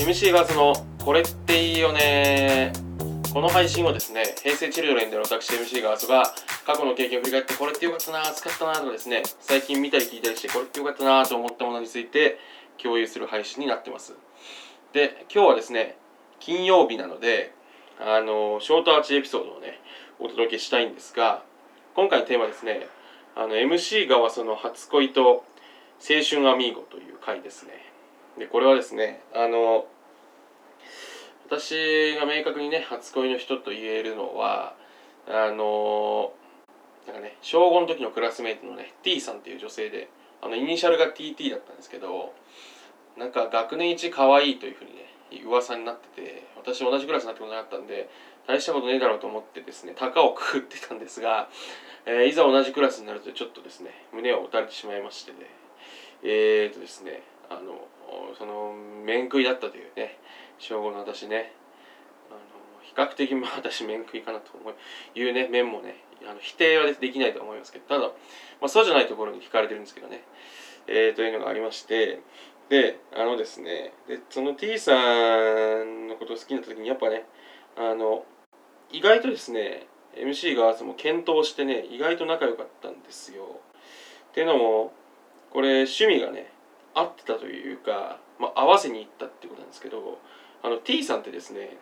MC ガーズのこれっていいよねこの配信をですね平成チルドレンでの私 MC ガーズが過去の経験を振り返ってこれってよかったな使ったなとかですね最近見たり聞いたりしてこれってよかったなと思ったものについて共有する配信になってます。で今日はですね金曜日なのであのショートアーチエピソードをねお届けしたいんですが今回のテーマですね。あの MC がはその初恋と青春アミーゴという回ですね。でこれはですねあの私が明確にね初恋の人と言えるのはあのなんかね小5の時のクラスメイトのね T さんっていう女性であのイニシャルが TT だったんですけどなんか学年一可愛いというふうにね噂になってて私同じクラスになってことなかったんで大したことねえだろうと思ってですね高をくくってたんですが、えー、いざ同じクラスになるとちょっとですね胸を打たれてしまいましてね。えー、とですねあのその面食いだったというね小5の私ねあの比較的まあ私面食いかなと思ういうね面もねあの否定はできないと思いますけどただ、まあ、そうじゃないところに惹かれてるんですけどね、えー、というのがありましてであのですねでその T さんのことを好きになった時にやっぱねあの意外とですね MC がも検討してね意外と仲良かったんですよ。っていうのもこれ趣味がね合ってたというか、まあ、合わせに行ったってことなんですけどあの T さんってですね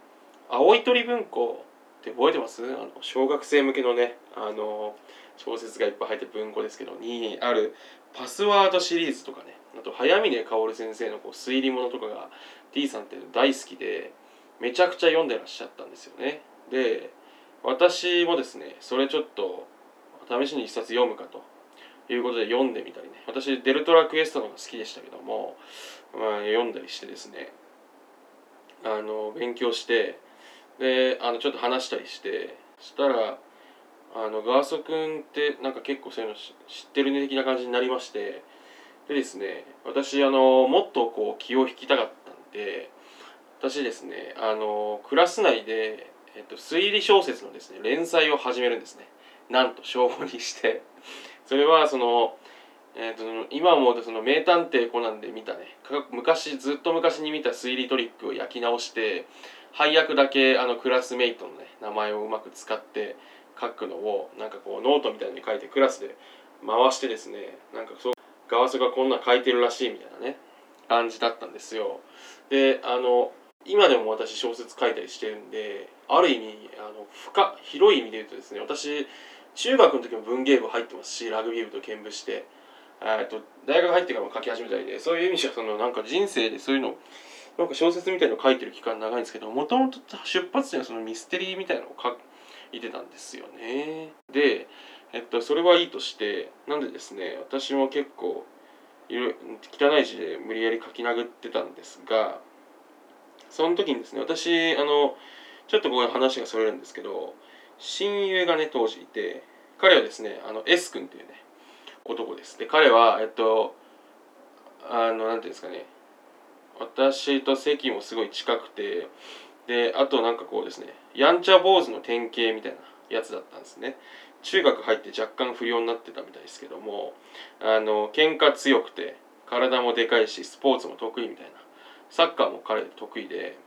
青い鳥文庫って覚えてます？あの小学生向けのねあの小説がいっぱい入ってる文庫ですけどにあるパスワードシリーズとかねあと早峰薫先生のこう推理物とかが T さんって大好きでめちゃくちゃ読んでらっしゃったんですよね。で私もですねそれちょっと試しに一冊読むかということで読んでみたりね。私デルトラクエストの方が好きでしたけども、まあ、読んだりしてですねあの勉強してであのちょっと話したりしてそしたらあのガーソ君ってなんか結構そういうの知ってるね的な感じになりましてでですね私あのもっとこう気を引きたかったんで私ですねあのクラス内で、えっと、推理小説のですね連載を始めるんですね。なんと小5にして。それはその、えーと、今思うとその名探偵コナンで見たね。昔ずっと昔に見た推理トリックを焼き直して配役だけあのクラスメイトのね名前をうまく使って書くのをなんかこうノートみたいに書いてクラスで回してですねなんかそうガワスがこんな書いてるらしいみたいなね感じだったんですよ。であの今でも私小説書いたりしてるんである意味あの深広い意味で言うとですね私中学の時も文芸部入ってますしラグビー部と兼部してと大学入ってからも書き始めたりでそういう意味じゃそのなんか人生でそういうのなんか小説みたいの書いてる期間長いんですけどもともと出発点はそのミステリーみたいなのを書いてたんですよね。で、えっと、それはいいとしてなんでですね私も結構汚い字で無理やり書き殴ってたんですがその時にですね私あのちょっとこう話がそれるんですけど親友がね当時いて彼はですねあの S 君っていうね男です。で彼はえっとあのなんていうんですかね私と席もすごい近くてであとなんかこうですねやんちゃ坊主の典型みたいなやつだったんですね。中学入って若干不良になってたみたいですけどもあの喧嘩強くて体もでかいしスポーツも得意みたいなサッカーも彼得意で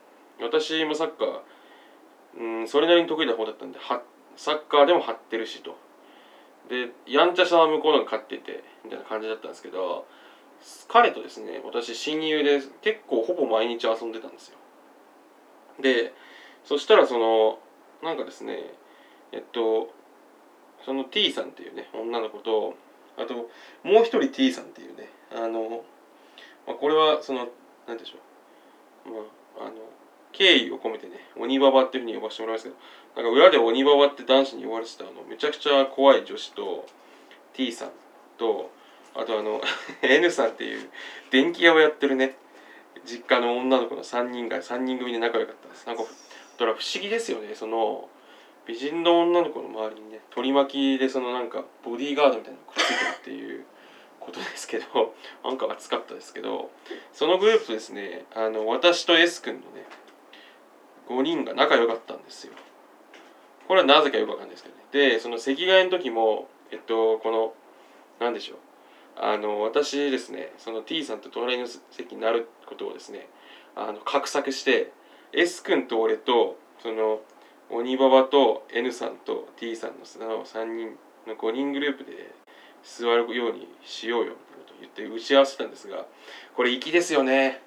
私もサッカーうんそれなりに得意な方だったんではサッカーでも張ってるしと。でやんちゃさは向こうのが勝っててみたいな感じだったんですけど彼とですね私親友で結構ほぼ毎日遊んでたんですよ。でそしたらそのなんかですねえっとその T さんっていうね女の子とあともう一人 T さんっていうねあの、まあ、これはその何でしょう。まああの敬意を込めてね鬼ババっていうふうに呼ばせてもらいますけどなんか裏で鬼ババって男子に呼ばれてたあのめちゃくちゃ怖い女子と T さんとあとあの N さんっていう電気屋をやってるね実家の女の子の3人が3人組で仲良かったです。なんかだから不思議ですよねその美人の女の子の周りにね取り巻きでそのなんかボディーガードみたいなのくっついてるっていう。ことですけど なんか熱かったですけどそのグループとですねあの私と S 君のね5人が仲良かったんですよ。これはなぜかよくわかんないですけどね。でその席替えの時もえっとこの何でしょう。あの私ですねその T さんと隣の席になることをですねあの画策して S 君と俺とその鬼ババと N さんと T さんのその3人の5人グループで座るようにしようよみたいなこと言って打ち合わせたんですがこれ粋ですよね。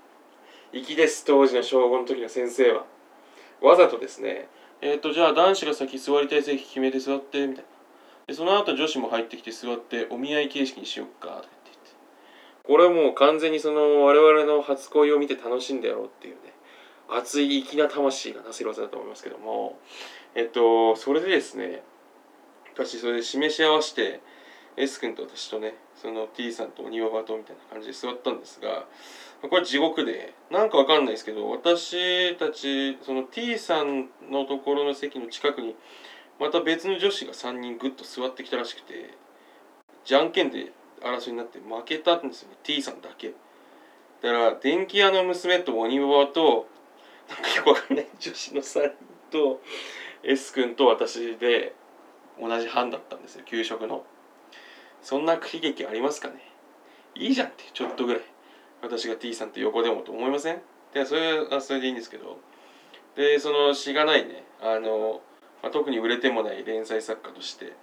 粋です当時の小5の時の先生は。わざとですねえっ、ー、とじゃあ男子が先座りたい席決めて座ってみたいな。でその後女子も入ってきて座ってお見合い形式にしよっかとか言ってこれはもう完全にその我々の初恋を見て楽しんでやろうっていうね熱い粋な魂がなせる技だと思いますけども。えっとそれでですね私それで示し合わせて S 君と私とねその T さんと庭場とみたいな感じで座ったんですがこれ地獄でなんかわかんないですけど私たちその T さんのところの席の近くにまた別の女子が3人グッと座ってきたらしくてじゃんけんで争いになって負けたんですよね T さんだけ。だから電気屋の娘と鬼ババとなんかよくわかんない女子の3人と S 君と私で同じ班だったんですよ給食の。そんな悲劇ありますかね？いいじゃんってちょっとぐらい。私が T さんと横でもと思いません？でそれはそれでいいんですけど。でそのしがないね。あの、まあ、特に売れてもない連載作家として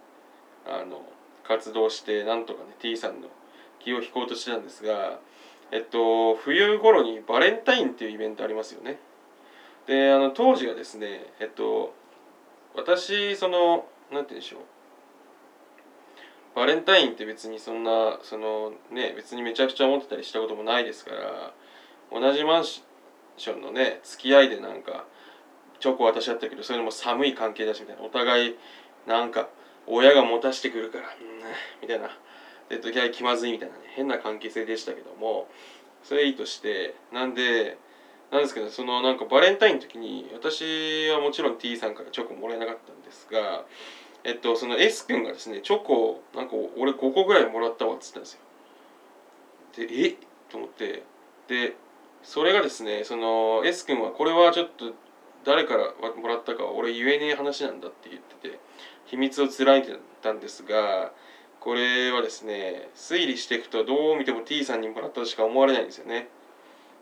あの活動してなんとかね T さんの気を引こうとしてたんですがえっと冬頃にバレンタインっていうイベントありますよね。であの当時はですねえっと私その何て言うんでしょう。バレンタインって別にそんなそのね別にめちゃくちゃ思ってたりしたこともないですから同じマンションのね付き合いでなんかチョコ渡し合ったけどそれでも寒い関係だしみたいなお互いなんか親が持たしてくるから、うん、みたいなで時々気まずいみたいなね変な関係性でしたけどもそれいいとしてなんでなんですけどそのなんかバレンタインの時に私はもちろん T さんからチョコもらえなかったんですがえっとその S 君がですねチョコなんか俺5個ぐらいもらったわっつったんですよ。でえ？と思って。でそれがですねその S 君はこれはちょっと誰からもらったかは俺言えねえ話なんだって言ってて秘密を貫いてたんですがこれはですね推理していくとどう見ても T さんにもらったとしか思われないんですよね。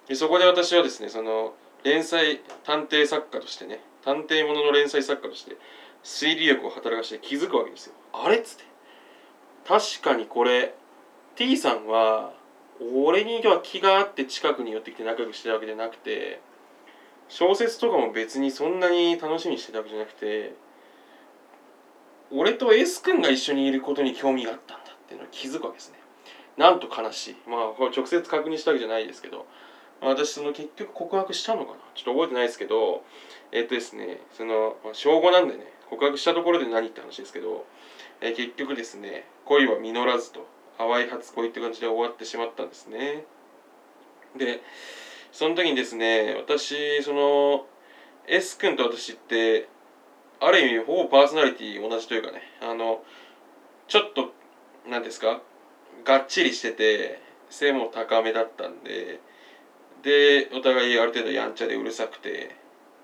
でそこで私はですねその連載探偵作家としてね探偵ものの連載作家として推理力を働かして気づくわけですよ。あれっつって。確かにこれ T さんは俺には気があって近くに寄ってきて仲良くしてたわけじゃなくて小説とかも別にそんなに楽しみにしてたわけじゃなくて俺と S 君が一緒にいることに興味があったんだっていうのを気づくわけですね。なんと悲しい。まあこれ直接確認したわけじゃないですけど私その結局告白したのかな。ちょっと覚えてないですけどえっとですねその小5なんでね告白したところで何って話ですけど、え結局ですね恋は実らずと淡い初恋って感じで終わってしまったんですね。でその時にですね私その S 君と私ってある意味ほぼパーソナリティ同じというかねあのちょっと何ですかがっちりしてて背も高めだったんででお互いある程度やんちゃでうるさくて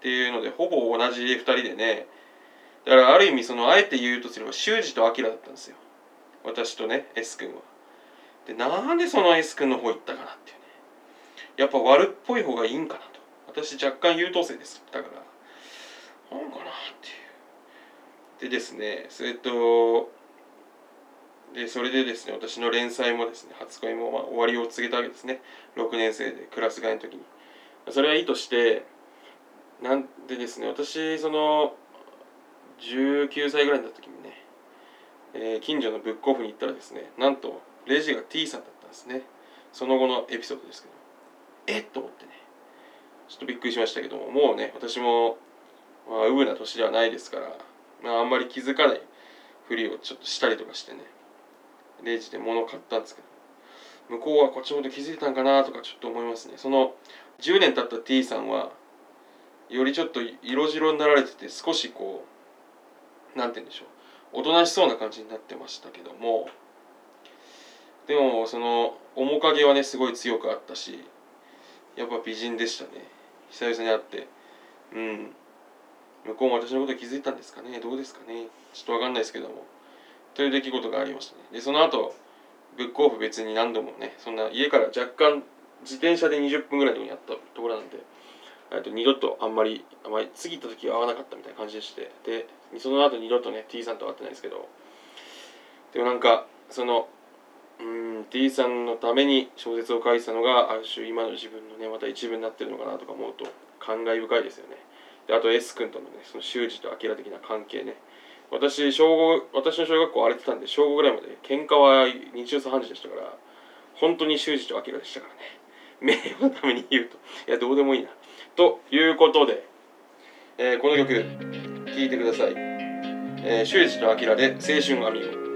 っていうのでほぼ同じ2人でね。だからある意味そのあえて言うとすれば修二と明だったんですよ。私とね S 君は。でなんでその S 君の方行ったかなっていうね。やっぱ悪っぽい方がいいんかなと。私若干優等生です。だからなんかなっていう。でですねそれとでそれでですね私の連載もですね初恋もまあ終わりを告げたわけですね。6年生でクラス替えの時に。それはいいとしてなんでですね私その19歳ぐらいになった時にね、えー、近所のブックオフに行ったらですねなんとレジが T さんだったんですね。その後のエピソードですけど。えっ？と思ってね。ちょっとびっくりしましたけどももうね私もまあウブな年ではないですから、まあ、あんまり気づかないふりをちょっとしたりとかしてねレジで物を買ったんですけど。向こうはこっちのこと気づいたんかなとかちょっと思いますね。その10年経った T さんはよりちょっと色白になられてて少しこうなんて言うんでしょう。おとなしそうな感じになってましたけども。でもその面影はねすごい強くあったしやっぱ美人でしたね。久々に会ってうん。向こうも私のこと気づいたんですかね？どうですかね？ちょっと分かんないですけども。という出来事がありましたね。でその後ブックオフ別に何度もねそんな家から若干自転車で20分ぐらいのとこにあったところなんでえっと二度とあんまりあまり次行った時は会わなかったみたいな感じでして。でその後二度とね T さんと会ってないですけど。でもなんかそのうん T さんのために小説を書いてたのがある種今の自分のねまた一部になってるのかなとか思うと感慨深いですよね。であと S 君とのねその修二と明的な関係ね。私小5私の小学校荒れてたんで小5ぐらいまで喧嘩は日中3時でしたから本当に修二と明でしたからね。名誉のために言うと。いやどうでもいいな。ということで、えー、この曲聴いてください、えー、修二と明で青春アミゴ